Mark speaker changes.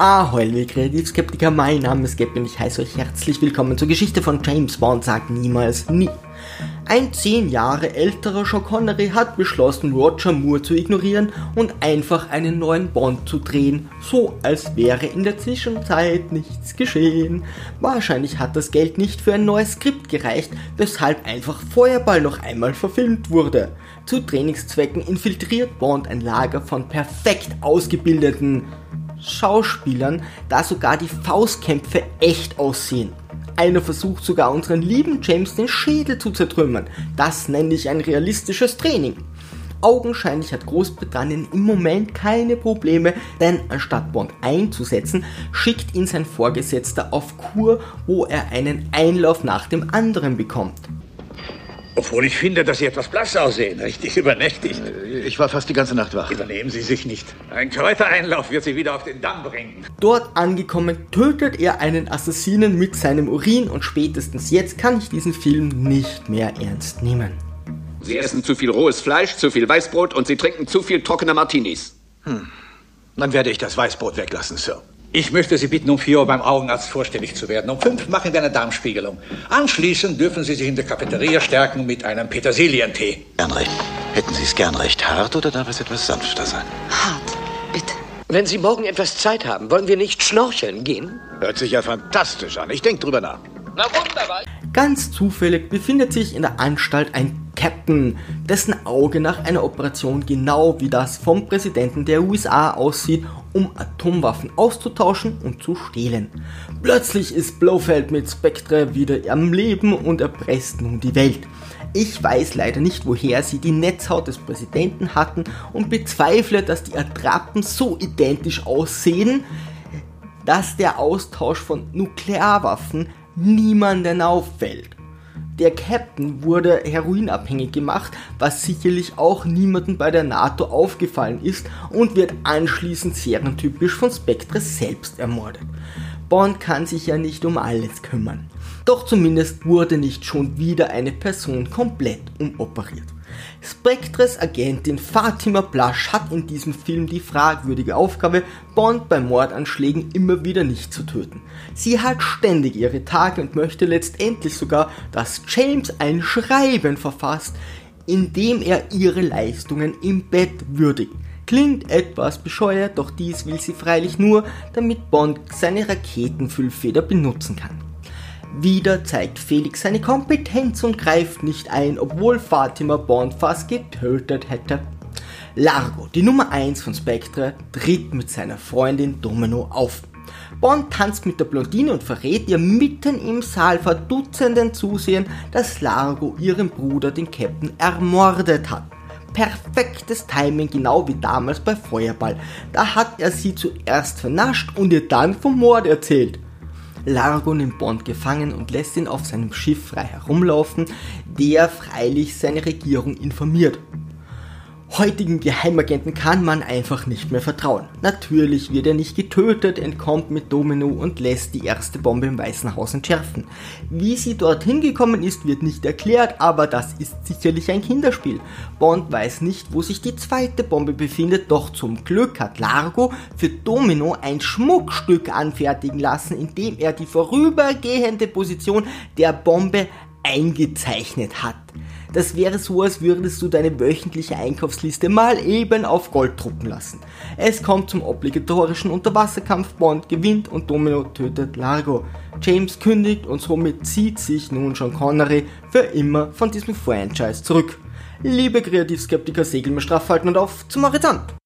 Speaker 1: Ahoi, liebe Kreativskeptiker, mein Name ist Gab und ich heiße euch herzlich willkommen zur Geschichte von James Bond sagt niemals nie. Ein zehn Jahre älterer Sean Connery hat beschlossen, Roger Moore zu ignorieren und einfach einen neuen Bond zu drehen, so als wäre in der Zwischenzeit nichts geschehen. Wahrscheinlich hat das Geld nicht für ein neues Skript gereicht, weshalb einfach Feuerball noch einmal verfilmt wurde. Zu Trainingszwecken infiltriert Bond ein Lager von perfekt ausgebildeten Schauspielern, da sogar die Faustkämpfe echt aussehen. Einer versucht sogar unseren lieben James den Schädel zu zertrümmern. Das nenne ich ein realistisches Training. Augenscheinlich hat Großbritannien im Moment keine Probleme, denn anstatt Bond einzusetzen, schickt ihn sein Vorgesetzter auf Kur, wo er einen Einlauf nach dem anderen bekommt.
Speaker 2: Obwohl ich finde, dass Sie etwas blass aussehen, richtig übernächtig.
Speaker 3: Ich war fast die ganze Nacht wach.
Speaker 2: Übernehmen Sie sich nicht. Ein Kräutereinlauf wird Sie wieder auf den Damm bringen.
Speaker 1: Dort angekommen tötet er einen Assassinen mit seinem Urin und spätestens jetzt kann ich diesen Film nicht mehr ernst nehmen.
Speaker 4: Sie essen zu viel rohes Fleisch, zu viel Weißbrot und Sie trinken zu viel trockene Martinis.
Speaker 3: Dann werde ich das Weißbrot weglassen, Sir.
Speaker 2: Ich möchte Sie bitten, um 4 Uhr beim Augenarzt vorstellig zu werden. Um 5 machen wir eine Darmspiegelung. Anschließend dürfen Sie sich in der Cafeteria stärken mit einem Petersilientee.
Speaker 3: Gern recht. Hätten Sie es gern recht hart oder darf es etwas sanfter sein?
Speaker 5: Hart, bitte.
Speaker 6: Wenn Sie morgen etwas Zeit haben, wollen wir nicht schnorcheln gehen?
Speaker 3: Hört sich ja fantastisch an. Ich denke drüber nach.
Speaker 4: Na wunderbar.
Speaker 1: Ganz zufällig befindet sich in der Anstalt ein Captain, dessen Auge nach einer Operation genau wie das vom Präsidenten der USA aussieht, um Atomwaffen auszutauschen und zu stehlen. Plötzlich ist Blofeld mit Spectre wieder am Leben und erpresst nun die Welt. Ich weiß leider nicht, woher sie die Netzhaut des Präsidenten hatten und bezweifle, dass die Attrappen so identisch aussehen, dass der Austausch von Nuklearwaffen niemanden auffällt. Der Captain wurde heroinabhängig gemacht, was sicherlich auch niemandem bei der NATO aufgefallen ist und wird anschließend serientypisch von Spectre selbst ermordet. Bond kann sich ja nicht um alles kümmern. Doch zumindest wurde nicht schon wieder eine Person komplett umoperiert. Spectres Agentin Fatima Blush hat in diesem Film die fragwürdige Aufgabe, Bond bei Mordanschlägen immer wieder nicht zu töten. Sie hat ständig ihre Tage und möchte letztendlich sogar, dass James ein Schreiben verfasst, in dem er ihre Leistungen im Bett würdigt. Klingt etwas bescheuert, doch dies will sie freilich nur, damit Bond seine Raketenfüllfeder benutzen kann. Wieder zeigt Felix seine Kompetenz und greift nicht ein, obwohl Fatima Bond fast getötet hätte. Largo, die Nummer 1 von Spectre, tritt mit seiner Freundin Domino auf. Bond tanzt mit der Blondine und verrät ihr mitten im Saal vor Dutzenden Zusehern, dass Largo ihren Bruder, den Captain, ermordet hat. Perfektes Timing, genau wie damals bei Feuerball. Da hat er sie zuerst vernascht und ihr dann vom Mord erzählt. Largo nimmt Bond gefangen und lässt ihn auf seinem Schiff frei herumlaufen, der freilich seine Regierung informiert. Heutigen Geheimagenten kann man einfach nicht mehr vertrauen. Natürlich wird er nicht getötet, entkommt mit Domino und lässt die erste Bombe im Weißen Haus entschärfen. Wie sie dorthin gekommen ist, wird nicht erklärt, aber das ist sicherlich ein Kinderspiel. Bond weiß nicht, wo sich die zweite Bombe befindet, doch zum Glück hat Largo für Domino ein Schmuckstück anfertigen lassen, in dem er die vorübergehende Position der Bombe eingezeichnet hat. Das wäre so, als würdest du deine wöchentliche Einkaufsliste mal eben auf Gold drucken lassen. Es kommt zum obligatorischen Unterwasserkampf, Bond gewinnt und Domino tötet Largo. James kündigt und somit zieht sich nun Sean Connery für immer von diesem Franchise zurück. Liebe Kreativskeptiker, segeln wir straff halten und auf zum Horizont!